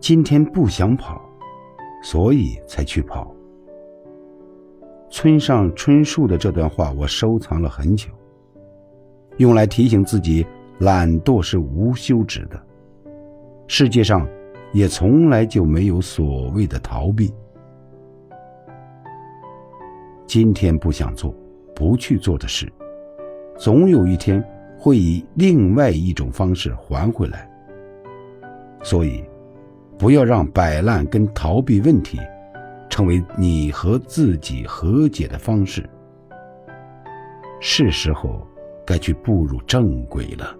今天不想跑，所以才去跑。村上春树的这段话我收藏了很久，用来提醒自己，懒惰是无休止的。世界上也从来就没有所谓的逃避。今天不想做、不去做的事，总有一天会以另外一种方式还回来。所以，不要让摆烂跟逃避问题，成为你和自己和解的方式。是时候该去步入正轨了。